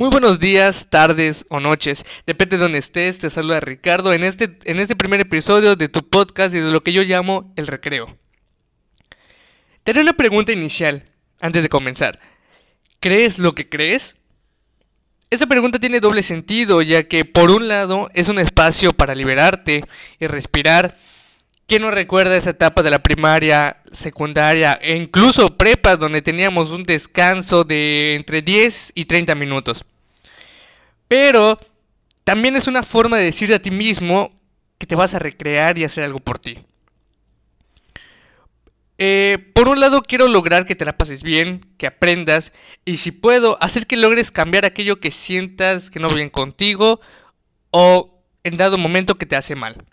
Muy buenos días, tardes o noches, depende de donde estés, te saluda Ricardo en este, en este primer episodio de tu podcast y de lo que yo llamo el recreo. Te una pregunta inicial, antes de comenzar. ¿Crees lo que crees? Esta pregunta tiene doble sentido, ya que por un lado es un espacio para liberarte y respirar. ¿Quién no recuerda esa etapa de la primaria, secundaria e incluso prepa donde teníamos un descanso de entre 10 y 30 minutos? Pero también es una forma de decirte a ti mismo que te vas a recrear y hacer algo por ti. Eh, por un lado quiero lograr que te la pases bien, que aprendas y si puedo hacer que logres cambiar aquello que sientas que no bien contigo o en dado momento que te hace mal.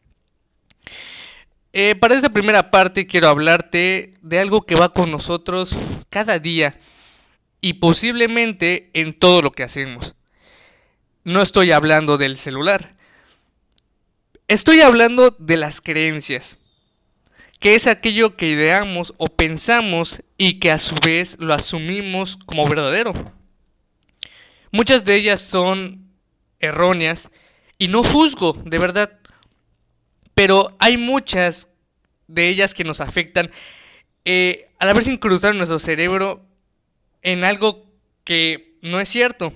Eh, para esta primera parte quiero hablarte de algo que va con nosotros cada día y posiblemente en todo lo que hacemos. No estoy hablando del celular. Estoy hablando de las creencias, que es aquello que ideamos o pensamos y que a su vez lo asumimos como verdadero. Muchas de ellas son erróneas y no juzgo, de verdad. Pero hay muchas de ellas que nos afectan eh, al haberse incrustado en nuestro cerebro en algo que no es cierto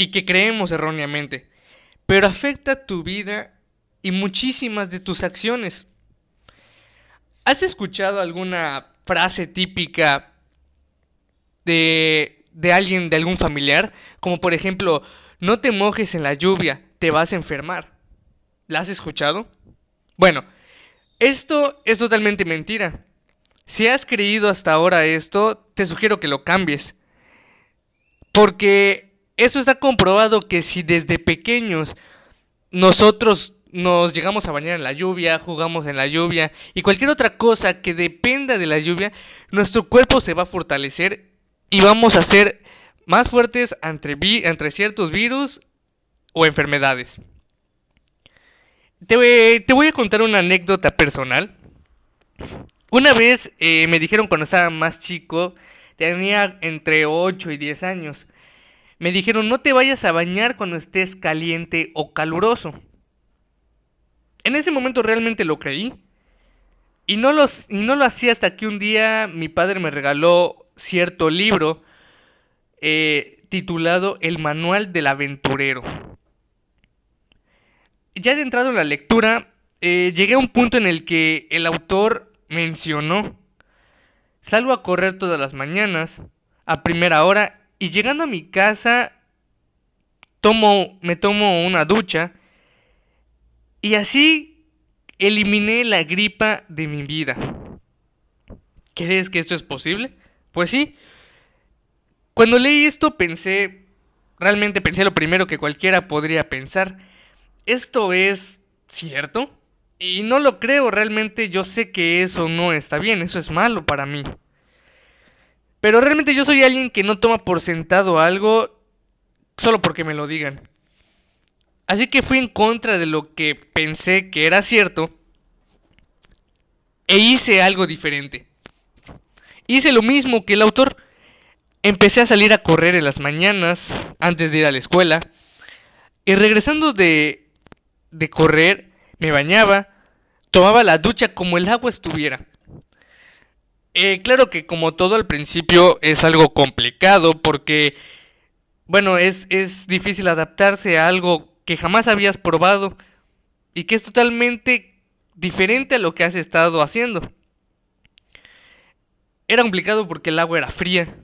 y que creemos erróneamente, pero afecta tu vida y muchísimas de tus acciones. ¿Has escuchado alguna frase típica de, de alguien, de algún familiar? Como por ejemplo, no te mojes en la lluvia, te vas a enfermar. ¿La has escuchado? Bueno, esto es totalmente mentira. Si has creído hasta ahora esto, te sugiero que lo cambies. Porque eso está comprobado que si desde pequeños nosotros nos llegamos a bañar en la lluvia, jugamos en la lluvia y cualquier otra cosa que dependa de la lluvia, nuestro cuerpo se va a fortalecer y vamos a ser más fuertes entre, entre ciertos virus o enfermedades. Te, voy a contar una anécdota personal. Una vez eh, me dijeron cuando estaba más chico, tenía entre 8 y 10 años, me dijeron no te vayas a bañar cuando estés caliente o caluroso. En ese momento realmente lo creí. Y no, lo hacía hasta que un día mi padre me regaló cierto libro eh, titulado El Manual del Aventurero. Ya de entrado en la lectura, eh, llegué a un punto en el que el autor mencionó, salgo a correr todas las mañanas, a primera hora, y llegando a mi casa, tomo, me tomo una ducha y así eliminé la gripa de mi vida. ¿Crees que esto es posible? Pues sí. Cuando leí esto pensé, realmente pensé lo primero que cualquiera podría pensar. ¿Esto es cierto? Y no lo creo, realmente yo sé que eso no está bien, eso es malo para mí. Pero realmente yo soy alguien que no toma por sentado algo solo porque me lo digan. Así que fui en contra de lo que pensé que era cierto e hice algo diferente. Hice lo mismo que el autor. Empecé a salir a correr en las mañanas antes de ir a la escuela y regresando de, de correr me bañaba, tomaba la ducha como el agua estuviera. Eh, claro que como todo al principio es algo complicado porque, bueno, es, es difícil adaptarse a algo que jamás habías probado y que es totalmente diferente a lo que has estado haciendo. Era complicado porque el agua era fría,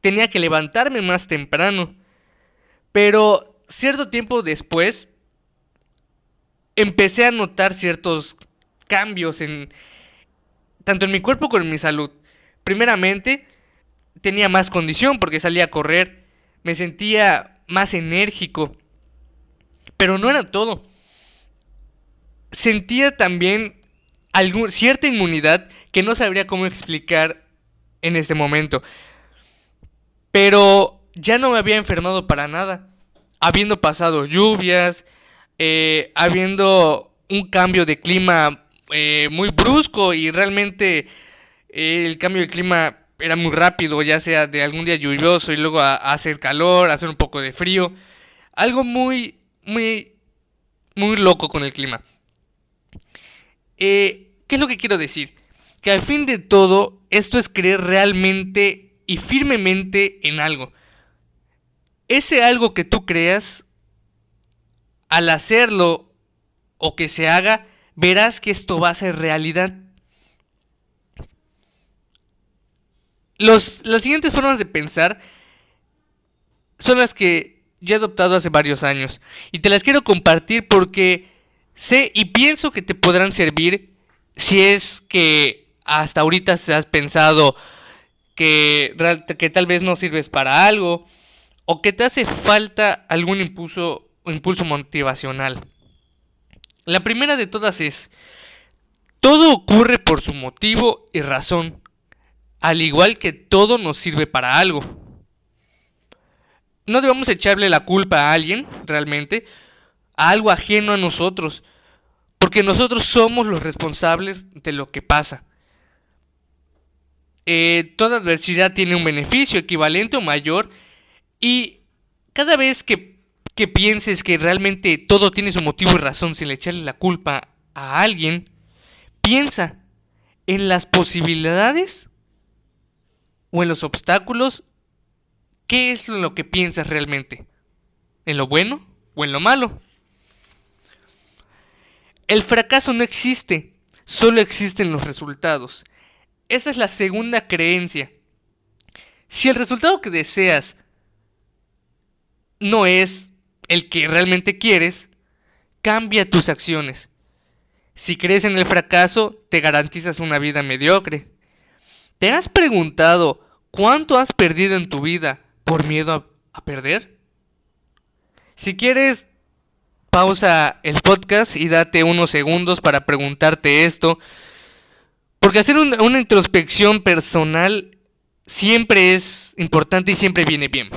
tenía que levantarme más temprano, pero cierto tiempo después empecé a notar ciertos cambios en, tanto en mi cuerpo como en mi salud. Primeramente, tenía más condición porque salía a correr, me sentía más enérgico, pero no era todo. Sentía también cierta inmunidad que no sabría cómo explicar en este momento. Pero ya no me había enfermado para nada. Habiendo pasado lluvias, eh, habiendo un cambio de clima eh, muy brusco y realmente eh, el cambio de clima era muy rápido, ya sea de algún día lluvioso y luego a, hacer calor, hacer un poco de frío. Algo muy, muy, muy loco con el clima. Eh, ¿Qué es lo que quiero decir? Que al fin de todo, esto es creer realmente y firmemente en algo. Ese algo que tú creas, al hacerlo o que se haga, verás que esto va a ser realidad. Los, las siguientes formas de pensar son las que yo he adoptado hace varios años y te las quiero compartir porque sé y pienso que te podrán servir si es que hasta ahorita has pensado que, que tal vez no sirves para algo o que te hace falta algún impulso, impulso motivacional. La primera de todas es, todo ocurre por su motivo y razón, al igual que todo nos sirve para algo. No debemos echarle la culpa a alguien, realmente, a algo ajeno a nosotros, porque nosotros somos los responsables de lo que pasa. Eh, toda adversidad tiene un beneficio equivalente o mayor y cada vez que, que pienses que realmente todo tiene su motivo y razón sin echarle la culpa a alguien, piensa en las posibilidades o en los obstáculos. ¿Qué es lo que piensas realmente? ¿En lo bueno o en lo malo? El fracaso no existe, solo existen los resultados. Esa es la segunda creencia. Si el resultado que deseas no es el que realmente quieres, cambia tus acciones. Si crees en el fracaso, te garantizas una vida mediocre. ¿Te has preguntado cuánto has perdido en tu vida por miedo a, perder? Si quieres, pausa el podcast y date unos segundos para preguntarte esto. Porque hacer una introspección personal siempre es importante y siempre viene bien.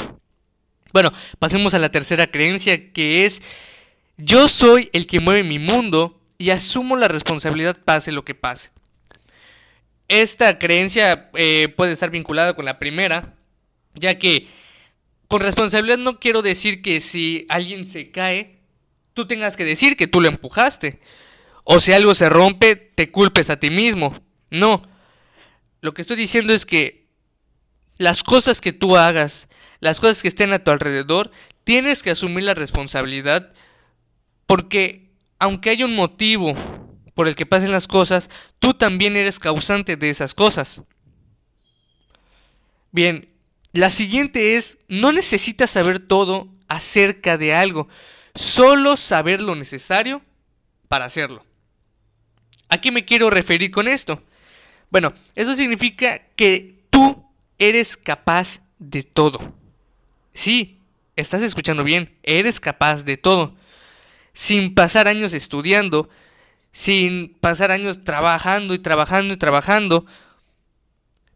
Bueno, pasemos a la tercera creencia que es yo soy el que mueve mi mundo y asumo la responsabilidad pase lo que pase. Esta creencia eh, puede estar vinculada con la primera, ya que con responsabilidad no quiero decir que si alguien se cae, tú tengas que decir que tú lo empujaste. O si algo se rompe, te culpes a ti mismo. No. Lo que estoy diciendo es que las cosas que tú hagas, las cosas que estén a tu alrededor, tienes que asumir la responsabilidad porque aunque hay un motivo por el que pasen las cosas, tú también eres causante de esas cosas. Bien, la siguiente es, no necesitas saber todo acerca de algo, solo saber lo necesario para hacerlo. ¿A qué me quiero referir con esto? Bueno, eso significa que tú eres capaz de todo. Sí, estás escuchando bien, eres capaz de todo. Sin pasar años estudiando, sin pasar años trabajando y trabajando y trabajando.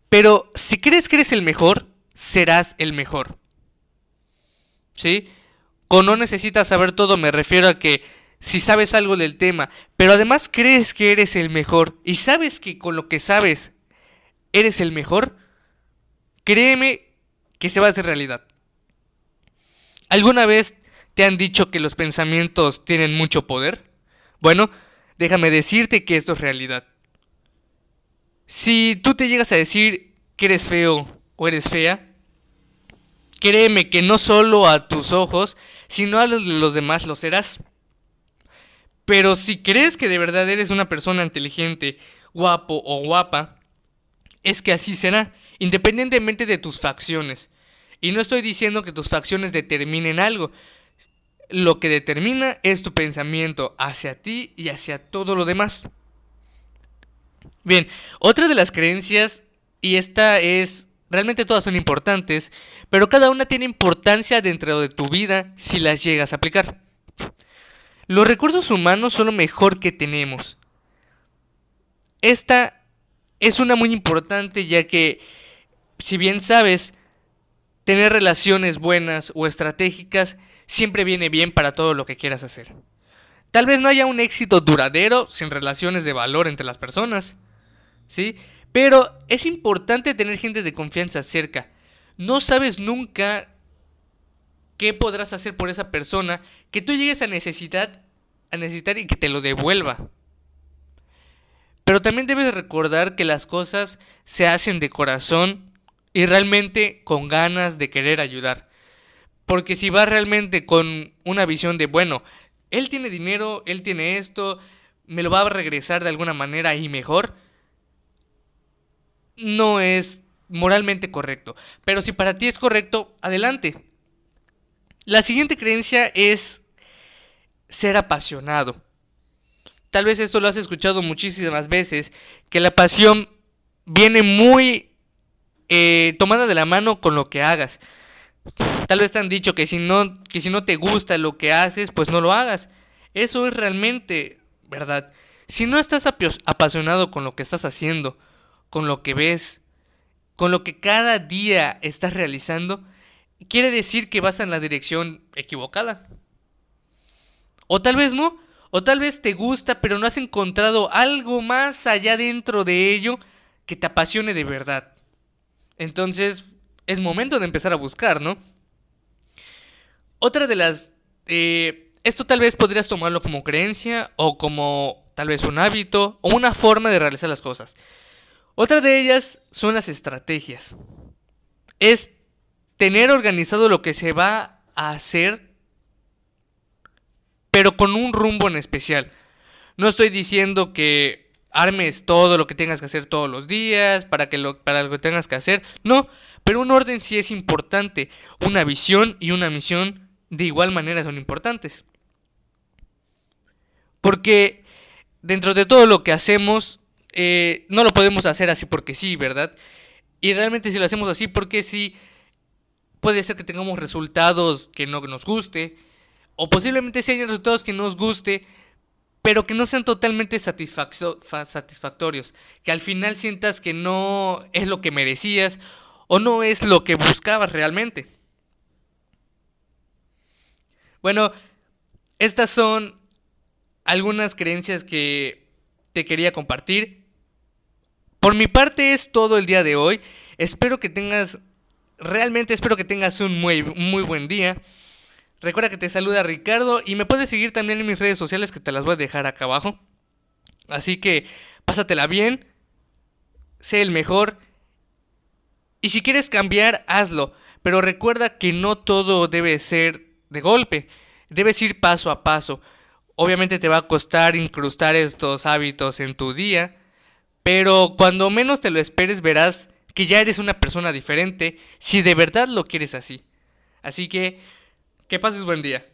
Pero si crees que eres el mejor, serás el mejor. ¿Sí? Con no necesitas saber todo me refiero a que si sabes algo del tema, pero además crees que eres el mejor y sabes que con lo que sabes eres el mejor, créeme que se va a hacer realidad. ¿Alguna vez te han dicho que los pensamientos tienen mucho poder? Bueno, déjame decirte que esto es realidad. Si tú te llegas a decir que eres feo o eres fea, créeme que no solo a tus ojos, sino a los de los demás lo serás. Pero si crees que de verdad eres una persona inteligente, guapo o guapa, es que así será, independientemente de tus facciones. Y no estoy diciendo que tus facciones determinen algo. Lo que determina es tu pensamiento hacia ti y hacia todo lo demás. Bien, otra de las creencias, y esta es, realmente todas son importantes, pero cada una tiene importancia dentro de tu vida si las llegas a aplicar. Los recursos humanos son lo mejor que tenemos. Esta es una muy importante ya que, si bien sabes, Tener relaciones buenas o estratégicas siempre viene bien para todo lo que quieras hacer. Tal vez no haya un éxito duradero sin relaciones de valor entre las personas, ¿sí? Pero es importante tener gente de confianza cerca. No sabes nunca qué podrás hacer por esa persona que tú llegues a necesidad a necesitar y que te lo devuelva. Pero también debes recordar que las cosas se hacen de corazón y realmente con ganas de querer ayudar. Porque si vas realmente con una visión de, bueno, él tiene dinero, él tiene esto, me lo va a regresar de alguna manera y mejor, no es moralmente correcto. Pero si para ti es correcto, adelante. La siguiente creencia es ser apasionado. Tal vez esto lo has escuchado muchísimas veces, que la pasión viene muy eh, tomada de la mano con lo que hagas. Tal vez te han dicho que si no que si no te gusta lo que haces, pues no lo hagas. Eso es realmente verdad. Si no estás apasionado con lo que estás haciendo, con lo que ves, con lo que cada día estás realizando, quiere decir que vas en la dirección equivocada. O tal vez no, o tal vez te gusta, pero no has encontrado algo más allá dentro de ello que te apasione de verdad. Entonces, es momento de empezar a buscar, ¿no? Otra de las... Eh, esto tal vez podrías tomarlo como creencia o como tal vez un hábito o una forma de realizar las cosas. Otra de ellas son las estrategias. Es tener organizado lo que se va a hacer, pero con un rumbo en especial. No estoy diciendo que armes todo lo que tengas que hacer todos los días para que lo, para lo que tengas que hacer. No, pero un orden sí es importante. Una visión y una misión de igual manera son importantes. Porque dentro de todo lo que hacemos, eh, no lo podemos hacer así porque sí, ¿verdad? Y realmente si lo hacemos así porque sí, puede ser que tengamos resultados que no nos guste, o posiblemente si hay resultados que nos guste, pero que no sean totalmente satisfactorios, que al final sientas que no es lo que merecías o no es lo que buscabas realmente. Bueno, estas son algunas creencias que te quería compartir. Por mi parte es todo el día de hoy. Espero que tengas, realmente espero que tengas un muy, muy buen día. Recuerda que te saluda Ricardo y me puedes seguir también en mis redes sociales que te las voy a dejar acá abajo. Así que pásatela bien, sé el mejor y si quieres cambiar, hazlo. Pero recuerda que no todo debe ser de golpe. Debes ir paso a paso. Obviamente te va a costar incrustar estos hábitos en tu día. Pero cuando menos te lo esperes verás que ya eres una persona diferente si de verdad lo quieres así. Así que, que pases buen día.